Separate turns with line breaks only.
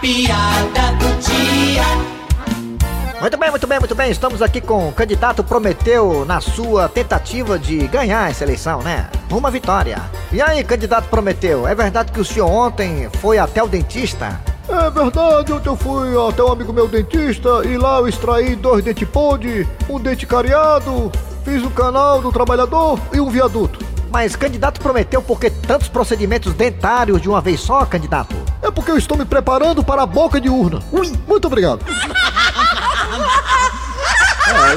piada do dia.
Muito bem, muito bem, muito bem. Estamos aqui com o candidato Prometeu na sua tentativa de ganhar essa eleição, né? Uma vitória. E aí, candidato Prometeu, é verdade que o senhor ontem foi até o dentista?
É verdade, ontem eu fui até um amigo meu dentista e lá eu extraí dois dentes podre, um dente cariado, fiz o canal do trabalhador e um viaduto.
Mas candidato prometeu por que tantos procedimentos dentários de uma vez só, candidato?
É porque eu estou me preparando para a boca de urna. Ui, muito obrigado.